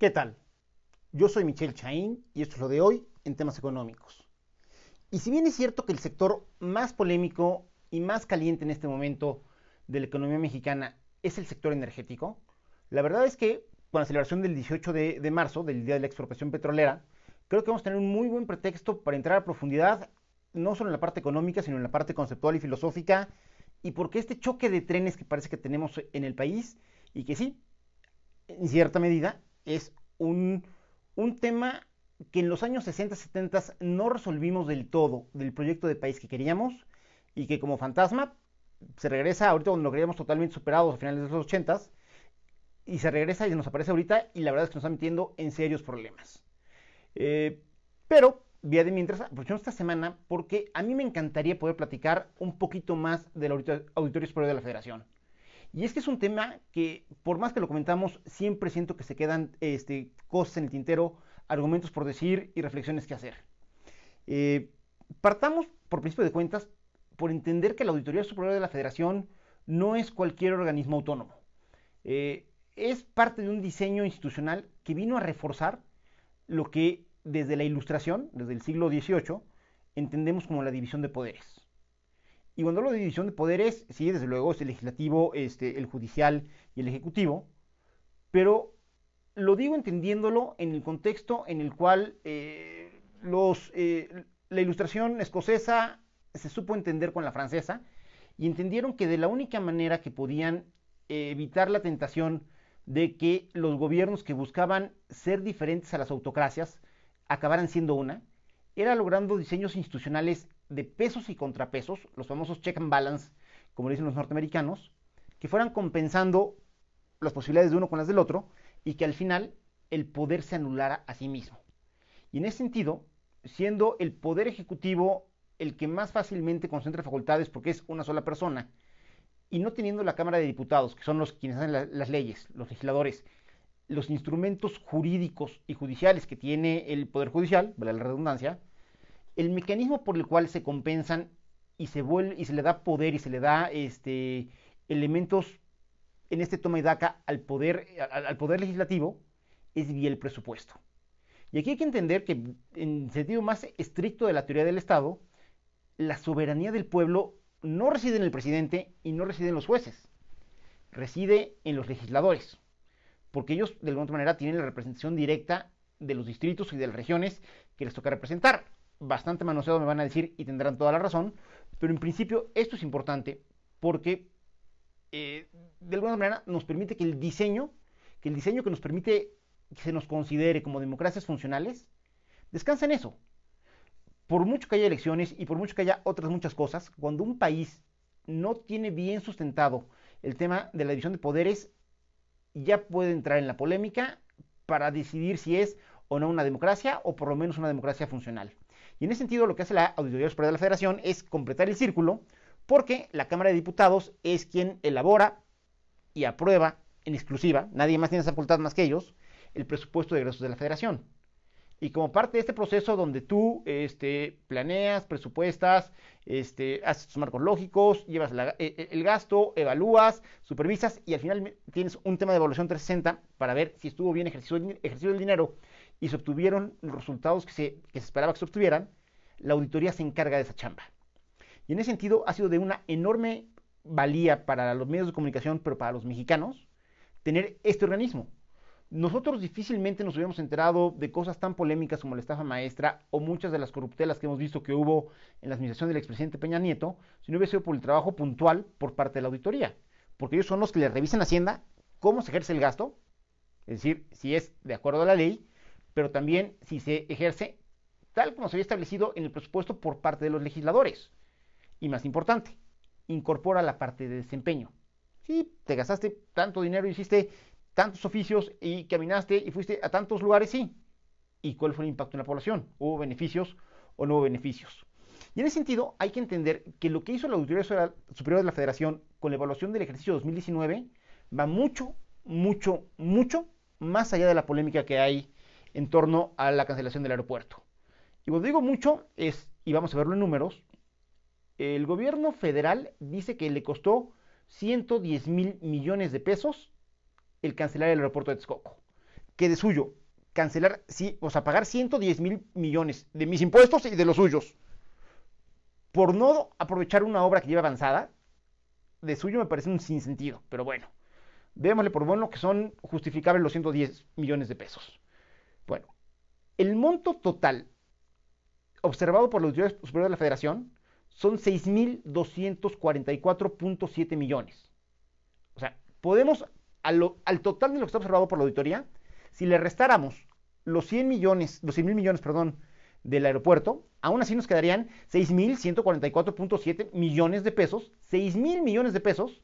¿Qué tal? Yo soy Michelle Chaín y esto es lo de hoy en temas económicos. Y si bien es cierto que el sector más polémico y más caliente en este momento de la economía mexicana es el sector energético, la verdad es que con la celebración del 18 de, marzo, del Día de la Expropiación Petrolera, creo que vamos a tener un muy buen pretexto para entrar a profundidad, no solo en la parte económica, sino en la parte conceptual y filosófica, y porque este choque de trenes que parece que tenemos en el país, y que sí, en cierta medida, es un, un tema que en los años 60, 70 no resolvimos del todo del proyecto de país que queríamos y que como fantasma se regresa ahorita cuando lo creíamos totalmente superados a finales de los 80 y se regresa y nos aparece ahorita y la verdad es que nos está metiendo en serios problemas. Eh, pero, vía de mientras, aprovechamos esta semana porque a mí me encantaría poder platicar un poquito más del Auditorio Superior de la Federación. Y es que es un tema que, por más que lo comentamos, siempre siento que se quedan este, cosas en el tintero, argumentos por decir y reflexiones que hacer. Eh, partamos, por principio de cuentas, por entender que la Auditoría Superior de la Federación no es cualquier organismo autónomo. Eh, es parte de un diseño institucional que vino a reforzar lo que desde la Ilustración, desde el siglo XVIII, entendemos como la división de poderes. Y cuando hablo de división de poderes, sí, desde luego es el legislativo, este, el judicial y el ejecutivo, pero lo digo entendiéndolo en el contexto en el cual eh, los, eh, la ilustración escocesa se supo entender con la francesa y entendieron que de la única manera que podían evitar la tentación de que los gobiernos que buscaban ser diferentes a las autocracias acabaran siendo una, era logrando diseños institucionales de pesos y contrapesos, los famosos check and balance, como dicen los norteamericanos, que fueran compensando las posibilidades de uno con las del otro y que al final el poder se anulara a sí mismo. Y en ese sentido, siendo el poder ejecutivo el que más fácilmente concentra facultades porque es una sola persona, y no teniendo la Cámara de Diputados, que son los quienes hacen la, las leyes, los legisladores, los instrumentos jurídicos y judiciales que tiene el Poder Judicial, la redundancia, el mecanismo por el cual se compensan y se, vuelve, y se le da poder y se le da este, elementos en este toma y daca al poder, al, al poder legislativo es vía el presupuesto. Y aquí hay que entender que en sentido más estricto de la teoría del Estado, la soberanía del pueblo no reside en el presidente y no reside en los jueces, reside en los legisladores, porque ellos de alguna manera tienen la representación directa de los distritos y de las regiones que les toca representar bastante manoseado, me van a decir, y tendrán toda la razón, pero en principio esto es importante porque eh, de alguna manera nos permite que el diseño, que el diseño que nos permite que se nos considere como democracias funcionales, descansa en eso. Por mucho que haya elecciones y por mucho que haya otras muchas cosas, cuando un país no tiene bien sustentado el tema de la división de poderes, ya puede entrar en la polémica para decidir si es o no una democracia o por lo menos una democracia funcional. Y en ese sentido lo que hace la Auditoría Superior de la Federación es completar el círculo porque la Cámara de Diputados es quien elabora y aprueba en exclusiva, nadie más tiene facultad más que ellos, el presupuesto de egresos de la Federación. Y como parte de este proceso donde tú este, planeas, presupuestas, este, haces tus marcos lógicos, llevas la, el, e, el, gasto, evalúas, supervisas y al final tienes un tema de evaluación 360 para ver si estuvo bien ejercido, ejercido el dinero y se obtuvieron los resultados que se, que se esperaba que se obtuvieran, la auditoría se encarga de esa chamba. Y en ese sentido ha sido de una enorme valía para los medios de comunicación, pero para los mexicanos, tener este organismo. Nosotros difícilmente nos hubiéramos enterado de cosas tan polémicas como la estafa maestra o muchas de las corruptelas que hemos visto que hubo en la administración del expresidente Peña Nieto, si no hubiese sido por el trabajo puntual por parte de la auditoría. Porque ellos son los que le revisan Hacienda cómo se ejerce el gasto, es decir, si es de acuerdo a la ley, pero también si se ejerce tal como se había establecido en el presupuesto por parte de los legisladores. Y más importante, incorpora la parte de desempeño. Si te gastaste tanto dinero, hiciste tantos oficios y caminaste y fuiste a tantos lugares, sí. ¿Y cuál fue el impacto en la población? ¿Hubo beneficios o no hubo beneficios? Y en ese sentido hay que entender que lo que hizo la Auditoría Superior de la Federación con la evaluación del ejercicio 2019 va mucho, mucho, mucho más allá de la polémica que hay en torno a la cancelación del aeropuerto. Y cuando digo mucho, es, y vamos a verlo en números, el gobierno federal dice que le costó 110 mil millones de pesos el cancelar el aeropuerto de Texcoco. que de suyo cancelar, sí, o sea, pagar 110 mil millones de mis impuestos y de los suyos por no aprovechar una obra que lleva avanzada, de suyo me parece un sinsentido, pero bueno, démosle por bueno que son justificables los 110 millones de pesos. Bueno, el monto total observado por la Auditoría Superior de la Federación son 6.244.7 millones. O sea, podemos, al, al, total de lo que está observado por la auditoría, si le restáramos los 100 millones, los 100 mil millones, perdón, del aeropuerto, aún así nos quedarían 6.144.7 millones de pesos, 6.000 millones de pesos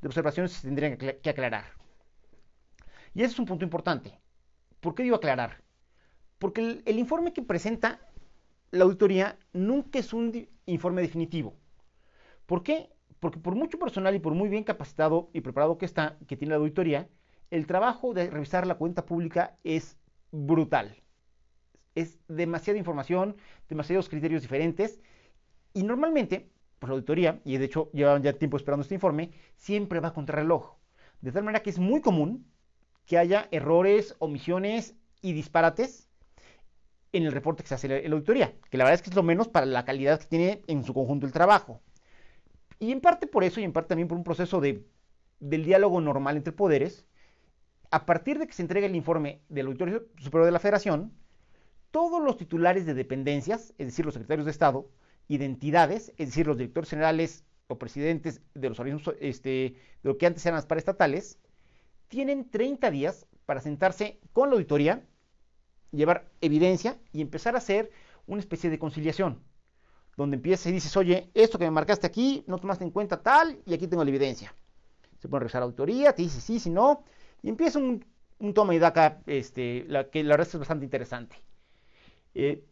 de observaciones que se tendrían que aclarar. Y ese es un punto importante. ¿Por qué digo aclarar? Porque el, informe que presenta la auditoría nunca es un informe definitivo. ¿Por qué? Porque por mucho personal y por muy bien capacitado y preparado que está, que tiene la auditoría, el trabajo de revisar la cuenta pública es brutal es demasiada información, demasiados criterios diferentes y normalmente, pues la auditoría, y de hecho llevan ya tiempo esperando este informe, siempre va contra reloj. De tal manera que es muy común que haya errores, omisiones y disparates en el reporte que se hace en la auditoría, que la verdad es que es lo menos para la calidad que tiene en su conjunto el trabajo. Y en parte por eso y en parte también por un proceso de, del diálogo normal entre poderes, a partir de que se entrega el informe del Auditorio Superior de la Federación, todos los titulares de dependencias, es decir, los secretarios de Estado, y de entidades, es decir, los directores generales o presidentes de los organismos este, de lo que antes eran las paraestatales, tienen 30 días para sentarse con la auditoría, llevar evidencia y empezar a hacer una especie de conciliación, donde empiezas y dices, oye, esto que me marcaste aquí, no tomaste en cuenta tal, y aquí tengo la evidencia. Se puede revisar la auditoría, te dice sí, si no, y empieza un, toma y daca, este, la, que la verdad es bastante interesante. Eh,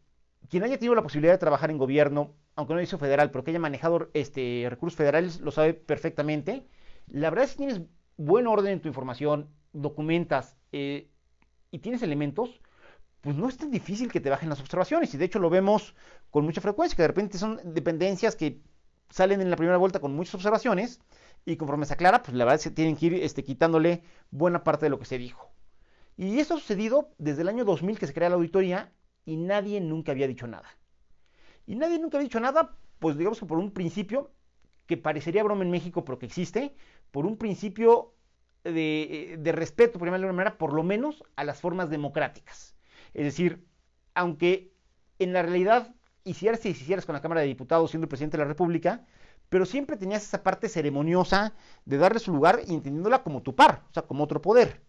quien haya tenido la posibilidad de trabajar en gobierno, aunque no hizo federal, pero que haya manejado este, recursos federales, lo sabe perfectamente. La verdad es que tienes buen orden en tu información, documentas eh, y tienes elementos, pues no es tan difícil que te bajen las observaciones. Y de hecho lo vemos con mucha frecuencia, que de repente son dependencias que salen en la primera vuelta con muchas observaciones y conforme se aclara, pues la verdad es que tienen que ir este, quitándole buena parte de lo que se dijo. Y esto ha sucedido desde el año 2000 que se crea la auditoría y nadie nunca había dicho nada. Y nadie nunca había dicho nada, pues digamos que por un principio que parecería broma en México, pero que existe, por un principio de, de respeto, por llamarlo de manera, por lo menos a las formas democráticas. Es decir, aunque en la realidad hicieras y hicieras con la Cámara de Diputados siendo el presidente de la República, pero siempre tenías esa parte ceremoniosa de darle su lugar y entendiéndola como tu par, o sea, como otro poder.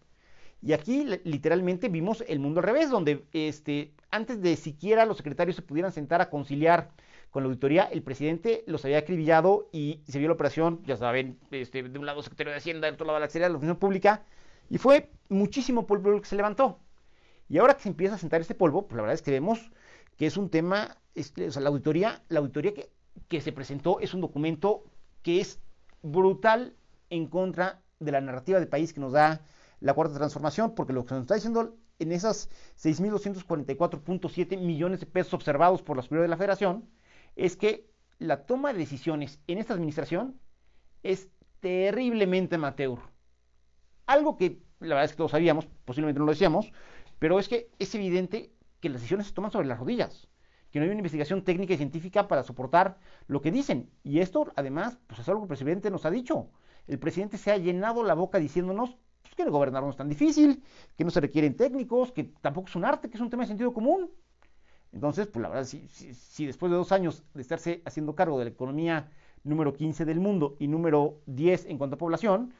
Y aquí literalmente vimos el mundo al revés, donde este, antes de siquiera los secretarios se pudieran sentar a conciliar con la auditoría, el presidente los había acribillado y se vio la operación, ya saben, este, de un lado secretario de Hacienda, del otro lado la Secretaría de la Oficina Pública, y fue muchísimo polvo el que se levantó. Y ahora que se empieza a sentar este polvo, pues la verdad es que vemos que es un tema, este, o sea, la auditoría, la auditoría que, que se presentó es un documento que es brutal en contra de la narrativa del país que nos da la cuarta transformación, porque lo que nos está diciendo en esas 6.244.7 millones de pesos observados por la Superior de la Federación es que la toma de decisiones en esta administración es terriblemente amateur. Algo que la verdad es que todos sabíamos, posiblemente no lo decíamos, pero es que es evidente que las decisiones se toman sobre las rodillas, que no hay una investigación técnica y científica para soportar lo que dicen. Y esto, además, pues es algo que el presidente nos ha dicho. El presidente se ha llenado la boca diciéndonos que el gobernar no es tan difícil, que no se requieren técnicos, que tampoco es un arte, que es un tema de sentido común. Entonces, pues la verdad, si, después de dos años de estarse haciendo cargo de la economía número 15 del mundo y número 10 en cuanto a población,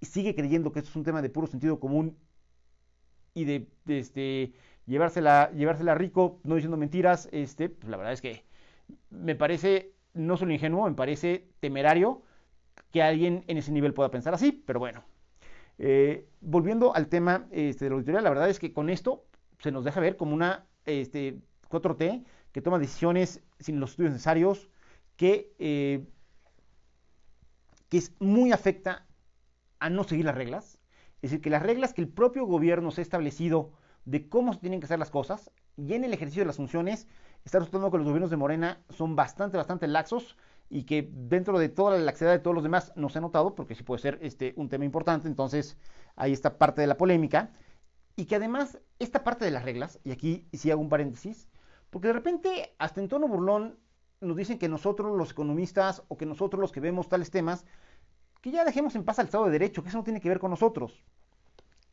sigue creyendo que esto es un tema de puro sentido común y de, este, llevársela, llevársela rico, no diciendo mentiras, este, pues la verdad es que me parece no solo ingenuo, me parece temerario que alguien en ese nivel pueda pensar así, pero bueno, eh, volviendo al tema este, de la auditoría, la verdad es que con esto se nos deja ver como una este, 4T que toma decisiones sin los estudios necesarios, que, eh, que es muy afecta a no seguir las reglas. Es decir, que las reglas que el propio gobierno se ha establecido de cómo se tienen que hacer las cosas y en el ejercicio de las funciones, está resultando que los gobiernos de Morena son bastante, bastante laxos y que dentro de toda la laxidad de todos los demás no se ha notado, porque sí puede ser este, un tema importante, entonces ahí está parte de la polémica. Y que además esta parte de las reglas, y aquí sí hago un paréntesis, porque de repente hasta en tono burlón nos dicen que nosotros los economistas o que nosotros los que vemos tales temas, que ya dejemos en paz al Estado de Derecho, que eso no tiene que ver con nosotros.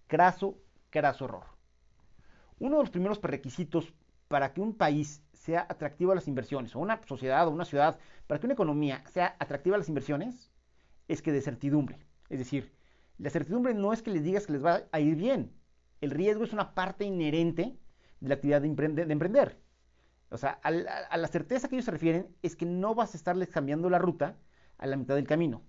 Craso, craso error. Uno de los primeros prerequisitos para que un país sea atractivo a las inversiones, o una sociedad o una ciudad, para que una economía sea atractiva a las inversiones, es que de certidumbre. Es decir, la certidumbre no es que les digas que les va a ir bien. El riesgo es una parte inherente de la actividad de, emprender. O sea, a la, certeza que ellos se refieren es que no vas a estarles cambiando la ruta a la mitad del camino.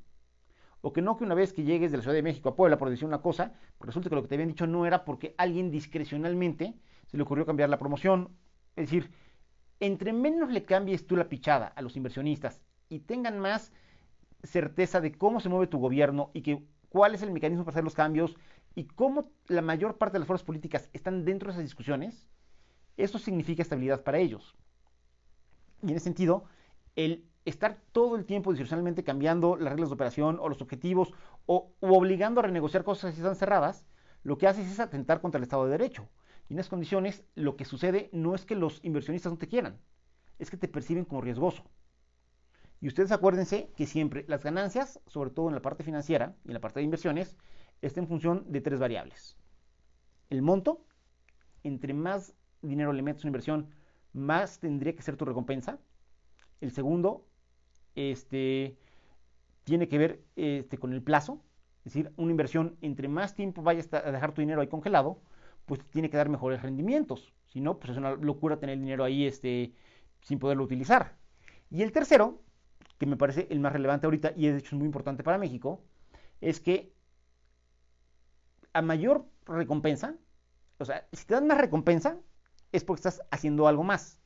O que no que una vez que llegues de la Ciudad de México a Puebla por decir una cosa, resulta que lo que te habían dicho no era porque alguien discrecionalmente se le ocurrió cambiar la promoción. Es decir, entre menos le cambies tú la pichada a los inversionistas y tengan más certeza de cómo se mueve tu gobierno y que cuál es el mecanismo para hacer los cambios y cómo la mayor parte de las fuerzas políticas están dentro de esas discusiones, eso significa estabilidad para ellos. Y en ese sentido, el estar todo el tiempo discrecionalmente cambiando las reglas de operación o los objetivos o obligando a renegociar cosas que están cerradas, lo que hace es atentar contra el Estado de Derecho. Y en esas condiciones, lo que sucede no es que los inversionistas no te quieran, es que te perciben como riesgoso. Y ustedes acuérdense que siempre las ganancias, sobre todo en la parte financiera y en la parte de inversiones, están en función de tres variables. El monto, entre más dinero le metes una inversión, más tendría que ser tu recompensa. El segundo, este, tiene que ver este, con el plazo, es decir, una inversión, entre más tiempo vayas a dejar tu dinero ahí congelado, pues tiene que dar mejores rendimientos. Si no, pues es una locura tener el dinero ahí este, sin poderlo utilizar. Y el tercero, que me parece el más relevante ahorita y de hecho es muy importante para México, es que a mayor recompensa, o sea, si te dan más recompensa, es porque estás haciendo algo más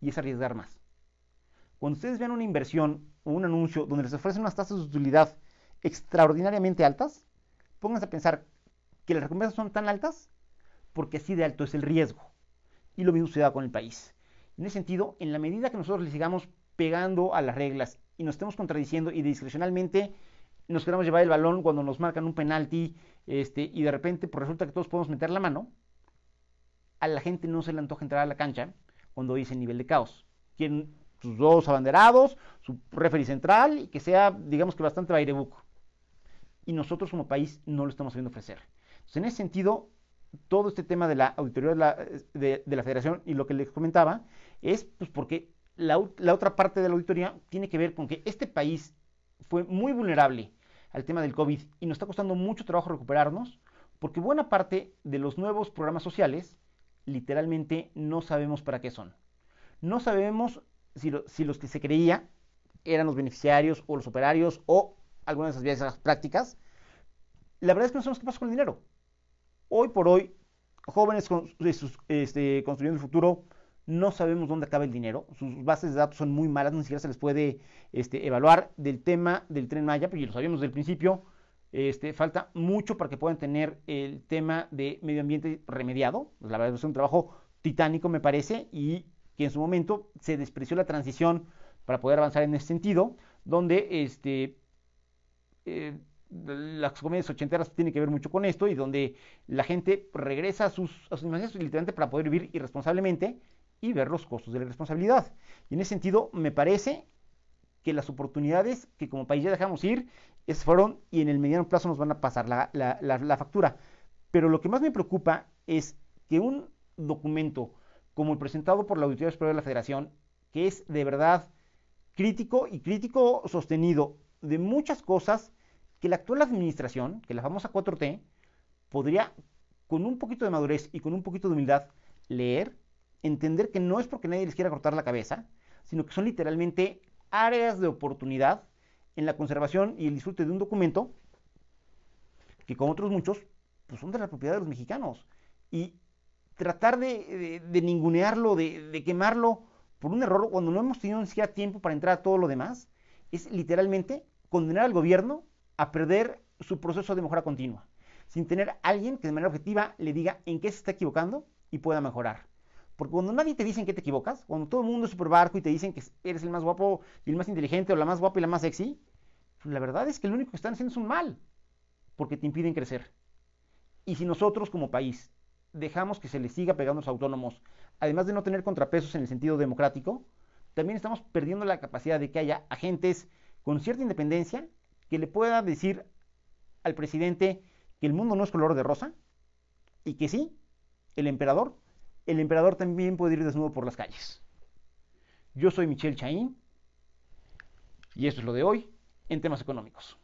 y es arriesgar más. Cuando ustedes vean una inversión o un anuncio donde les ofrecen unas tasas de utilidad extraordinariamente altas, pónganse a pensar que las recompensas son tan altas porque así de alto es el riesgo. Y lo mismo sucede con el país. En ese sentido, en la medida que nosotros le sigamos pegando a las reglas y nos estemos contradiciendo y discrecionalmente nos queramos llevar el balón cuando nos marcan un penalti este, y de repente pues resulta que todos podemos meter la mano, a la gente no se le antoja entrar a la cancha cuando dice nivel de caos. Quieren sus dos abanderados, su referee central y que sea, digamos que bastante bairebuco. Y nosotros como país no lo estamos sabiendo ofrecer. Entonces, en ese sentido, todo este tema de la auditoría de la, federación y lo que les comentaba es pues porque la, otra parte de la auditoría tiene que ver con que este país fue muy vulnerable al tema del COVID y nos está costando mucho trabajo recuperarnos porque buena parte de los nuevos programas sociales literalmente no sabemos para qué son. No sabemos si, si los que se creía eran los beneficiarios o los operarios o algunas de esas vías prácticas. La verdad es que no sabemos qué pasa con el dinero. Hoy por hoy, jóvenes este, construyendo el futuro, no sabemos dónde acaba el dinero. Sus bases de datos son muy malas, ni siquiera se les puede este, evaluar. Del tema del tren Maya, pues ya lo sabíamos desde el principio, este, falta mucho para que puedan tener el tema de medio ambiente remediado. La verdad es un trabajo titánico, me parece, y que en su momento se despreció la transición para poder avanzar en ese sentido, donde este, eh, las comedias ochenteras tienen que ver mucho con esto y donde la gente regresa a sus, a literalmente para poder vivir irresponsablemente y ver los costos de la irresponsabilidad. Y en ese sentido, me parece que las oportunidades que como país ya dejamos ir es, fueron y en el mediano plazo nos van a pasar la, la factura. Pero lo que más me preocupa es que un documento como el presentado por la Auditoría Superior de la Federación, que es de verdad crítico y crítico sostenido de muchas cosas que la actual administración, que la famosa 4T, podría, con un poquito de madurez y con un poquito de humildad, leer, entender que no es porque nadie les quiera cortar la cabeza, sino que son literalmente áreas de oportunidad en la conservación y el disfrute de un documento que, como otros muchos, pues son de la propiedad de los mexicanos. Y tratar de, ningunearlo, de, de, quemarlo por un error cuando no hemos tenido ni siquiera tiempo para entrar a todo lo demás, es literalmente condenar al gobierno a perder su proceso de mejora continua, sin tener alguien que de manera objetiva le diga en qué se está equivocando y pueda mejorar. Porque cuando nadie te dice en qué te equivocas, cuando todo el mundo es super barco y te dicen que eres el más guapo y el más inteligente o la más guapa y la más sexy, la verdad es que lo único que están haciendo es un mal, porque te impiden crecer. Y si nosotros como país dejamos que se les siga pegando a los autónomos, además de no tener contrapesos en el sentido democrático, también estamos perdiendo la capacidad de que haya agentes con cierta independencia que le pueda decir al presidente que el mundo no es color de rosa y que sí, el emperador, el emperador también puede ir desnudo por las calles. Yo soy Michelle Chaín y esto es lo de hoy en temas económicos.